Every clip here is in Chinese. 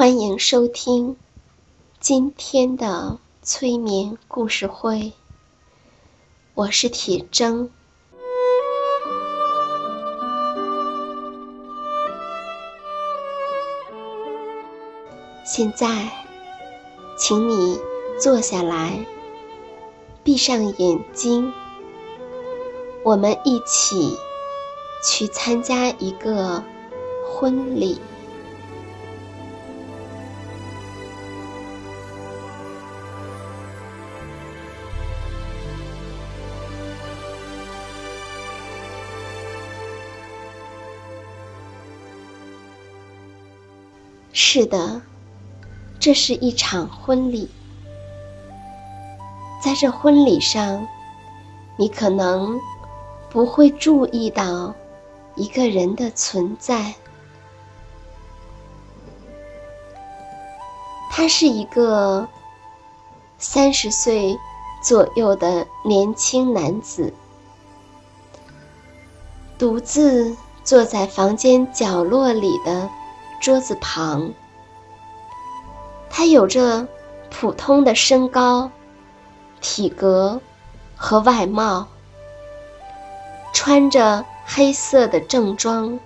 欢迎收听今天的催眠故事会，我是铁铮。现在，请你坐下来，闭上眼睛，我们一起去参加一个婚礼。是的，这是一场婚礼。在这婚礼上，你可能不会注意到一个人的存在。他是一个三十岁左右的年轻男子，独自坐在房间角落里的。桌子旁，他有着普通的身高、体格和外貌，穿着黑色的正装，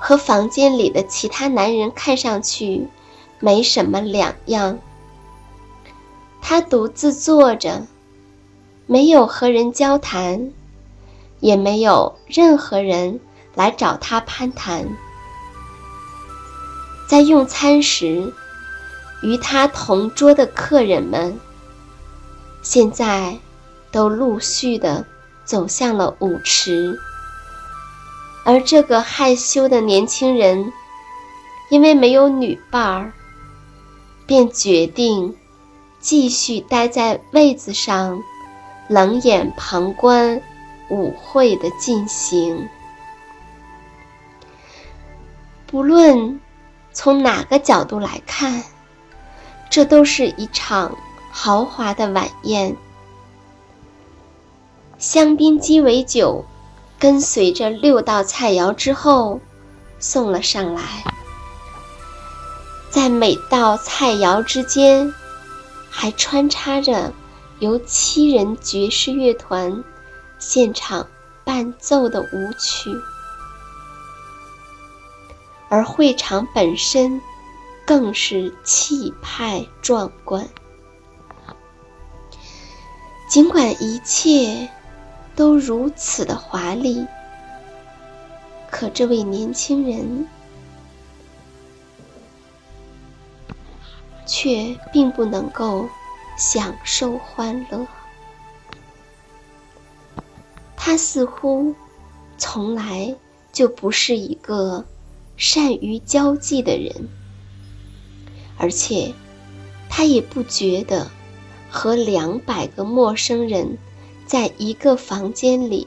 和房间里的其他男人看上去没什么两样。他独自坐着，没有和人交谈，也没有任何人来找他攀谈。在用餐时，与他同桌的客人们，现在都陆续的走向了舞池，而这个害羞的年轻人，因为没有女伴儿，便决定继续待在位子上，冷眼旁观舞会的进行，不论。从哪个角度来看，这都是一场豪华的晚宴。香槟鸡尾酒跟随着六道菜肴之后送了上来，在每道菜肴之间还穿插着由七人爵士乐团现场伴奏的舞曲。而会场本身更是气派壮观。尽管一切都如此的华丽，可这位年轻人却并不能够享受欢乐。他似乎从来就不是一个。善于交际的人，而且他也不觉得和两百个陌生人在一个房间里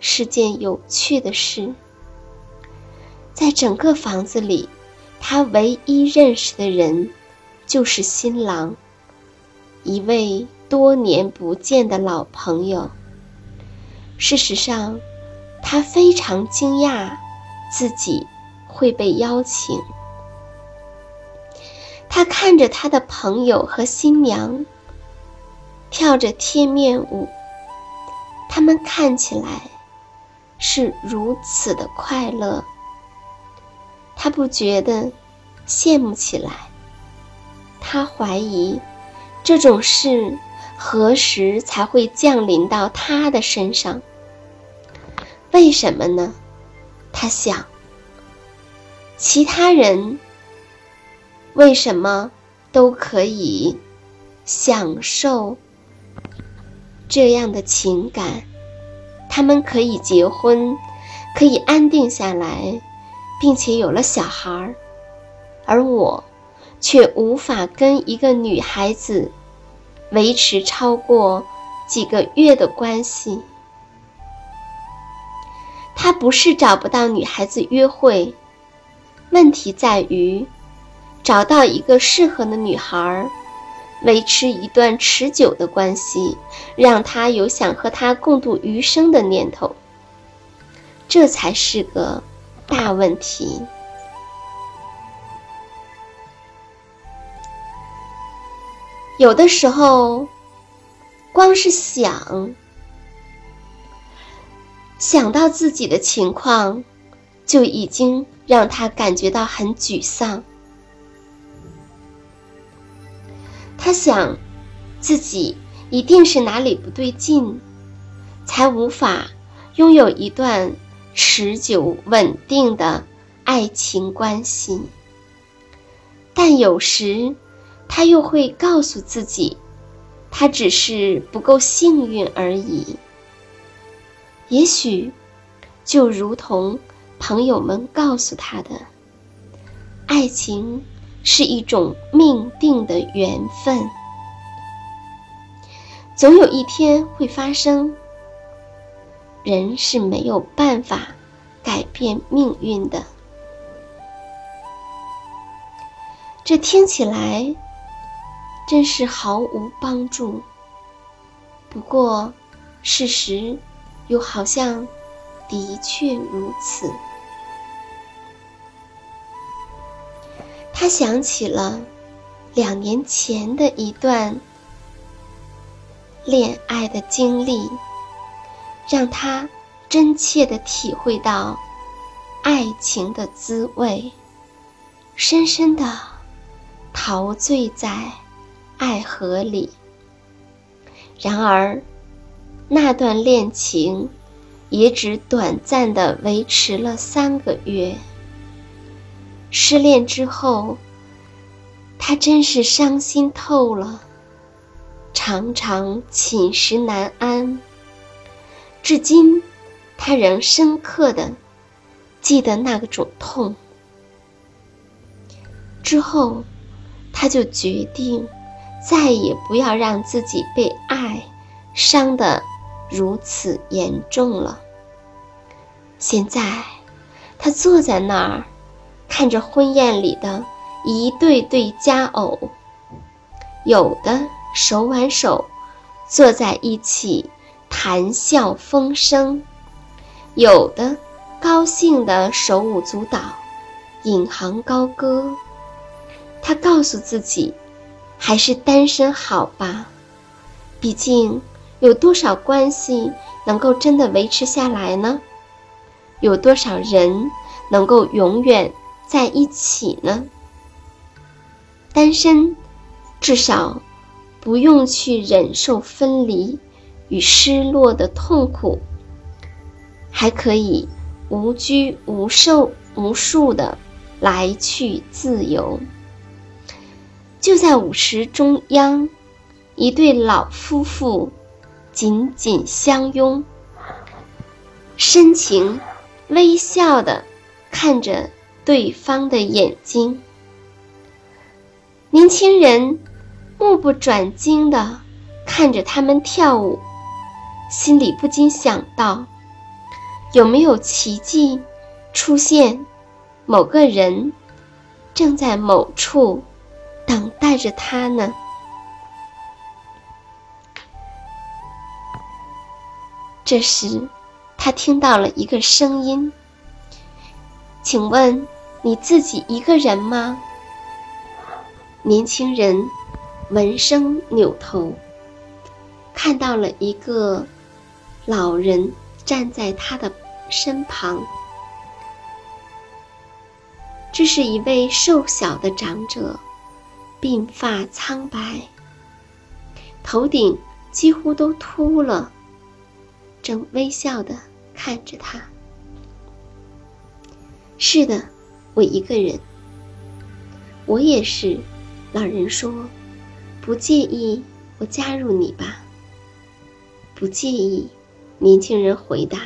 是件有趣的事。在整个房子里，他唯一认识的人就是新郎，一位多年不见的老朋友。事实上，他非常惊讶自己。会被邀请，他看着他的朋友和新娘跳着贴面舞，他们看起来是如此的快乐，他不觉得羡慕起来。他怀疑这种事何时才会降临到他的身上？为什么呢？他想，其他人。为什么都可以享受这样的情感？他们可以结婚，可以安定下来，并且有了小孩儿，而我却无法跟一个女孩子维持超过几个月的关系。他不是找不到女孩子约会，问题在于。找到一个适合的女孩，维持一段持久的关系，让他有想和她共度余生的念头，这才是个大问题。有的时候，光是想想到自己的情况，就已经让他感觉到很沮丧。他想，自己一定是哪里不对劲，才无法拥有一段持久稳定的爱情关系。但有时，他又会告诉自己，他只是不够幸运而已。也许，就如同朋友们告诉他的，爱情。是一种命定的缘分，总有一天会发生。人是没有办法改变命运的。这听起来真是毫无帮助。不过，事实又好像的确如此。他想起了两年前的一段恋爱的经历，让他真切的体会到爱情的滋味，深深的陶醉在爱河里。然而，那段恋情也只短暂的维持了三个月。失恋之后，他真是伤心透了，常常寝食难安。至今，他仍深刻的记得那个种痛。之后，他就决定再也不要让自己被爱伤得如此严重了。现在，他坐在那儿。看着婚宴里的一对对佳偶，有的手挽手坐在一起谈笑风生，有的高兴的手舞足蹈，引吭高歌。他告诉自己，还是单身好吧。毕竟，有多少关系能够真的维持下来呢？有多少人能够永远？在一起呢，单身至少不用去忍受分离与失落的痛苦，还可以无拘无受、无束的来去自由。就在舞池中央，一对老夫妇紧紧相拥，深情微笑的看着。对方的眼睛，年轻人目不转睛的看着他们跳舞，心里不禁想到：有没有奇迹出现？某个人正在某处等待着他呢？这时，他听到了一个声音：“请问？”你自己一个人吗？年轻人闻声扭头，看到了一个老人站在他的身旁。这是一位瘦小的长者，鬓发苍白，头顶几乎都秃了，正微笑的看着他。是的，我一个人。我也是。老人说：“不介意我加入你吧？”不介意。年轻人回答。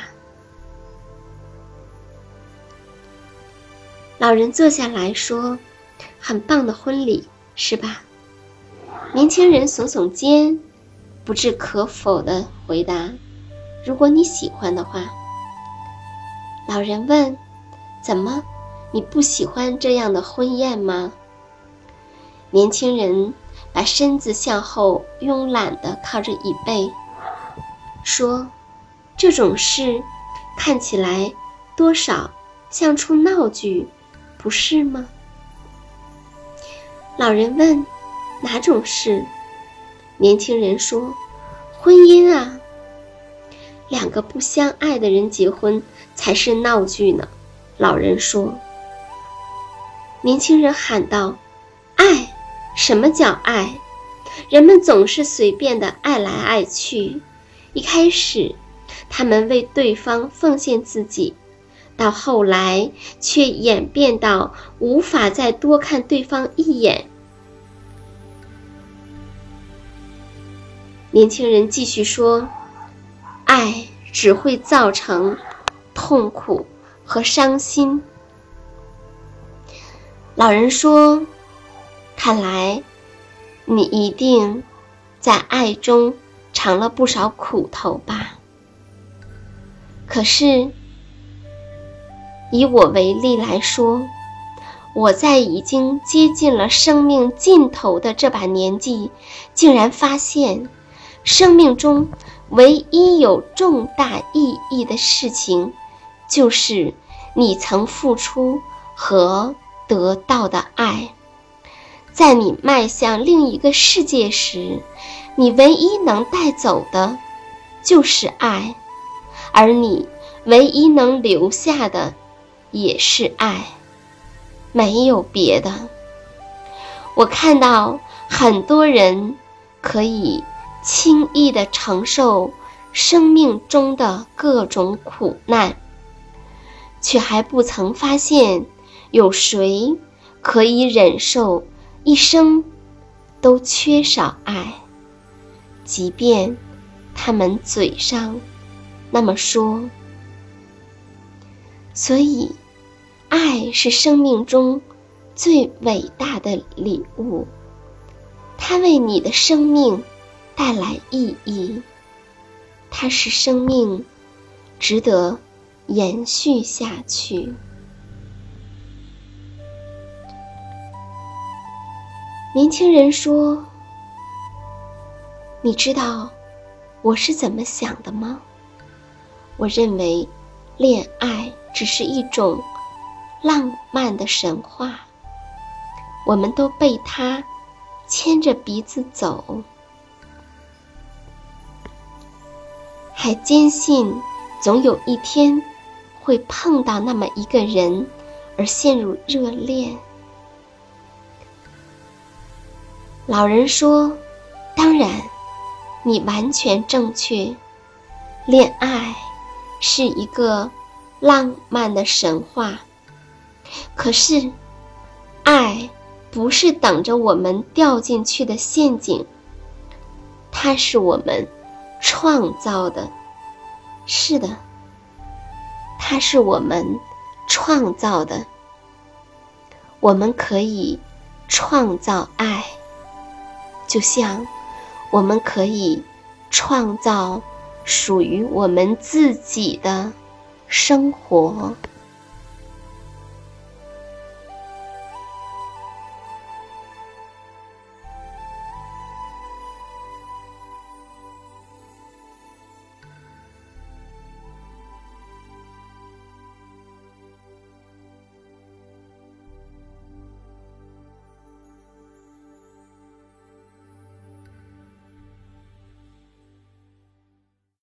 老人坐下来说：“很棒的婚礼，是吧？”年轻人耸耸肩，不置可否的回答：“如果你喜欢的话。”老人问：“怎么，你不喜欢这样的婚宴吗？”年轻人把身子向后慵懒地靠着椅背，说：“这种事看起来多少像出闹剧。”不是吗？老人问：“哪种事？”年轻人说：“婚姻啊，两个不相爱的人结婚才是闹剧呢。”老人说。年轻人喊道：“爱？什么叫爱？人们总是随便的爱来爱去。一开始，他们为对方奉献自己。”到后来，却演变到无法再多看对方一眼。年轻人继续说：“爱只会造成痛苦和伤心。”老人说：“看来你一定在爱中尝了不少苦头吧？”可是。以我为例来说，我在已经接近了生命尽头的这把年纪，竟然发现，生命中唯一有重大意义的事情，就是你曾付出和得到的爱。在你迈向另一个世界时，你唯一能带走的，就是爱，而你唯一能留下的。也是爱，没有别的。我看到很多人可以轻易的承受生命中的各种苦难，却还不曾发现有谁可以忍受一生都缺少爱，即便他们嘴上那么说。所以。爱是生命中最伟大的礼物，它为你的生命带来意义，它使生命值得延续下去。年轻人说：“你知道我是怎么想的吗？我认为恋爱只是一种。”浪漫的神话，我们都被它牵着鼻子走，还坚信总有一天会碰到那么一个人而陷入热恋。老人说：“当然，你完全正确。恋爱是一个浪漫的神话。”可是，爱不是等着我们掉进去的陷阱，它是我们创造的。是的，它是我们创造的。我们可以创造爱，就像我们可以创造属于我们自己的生活。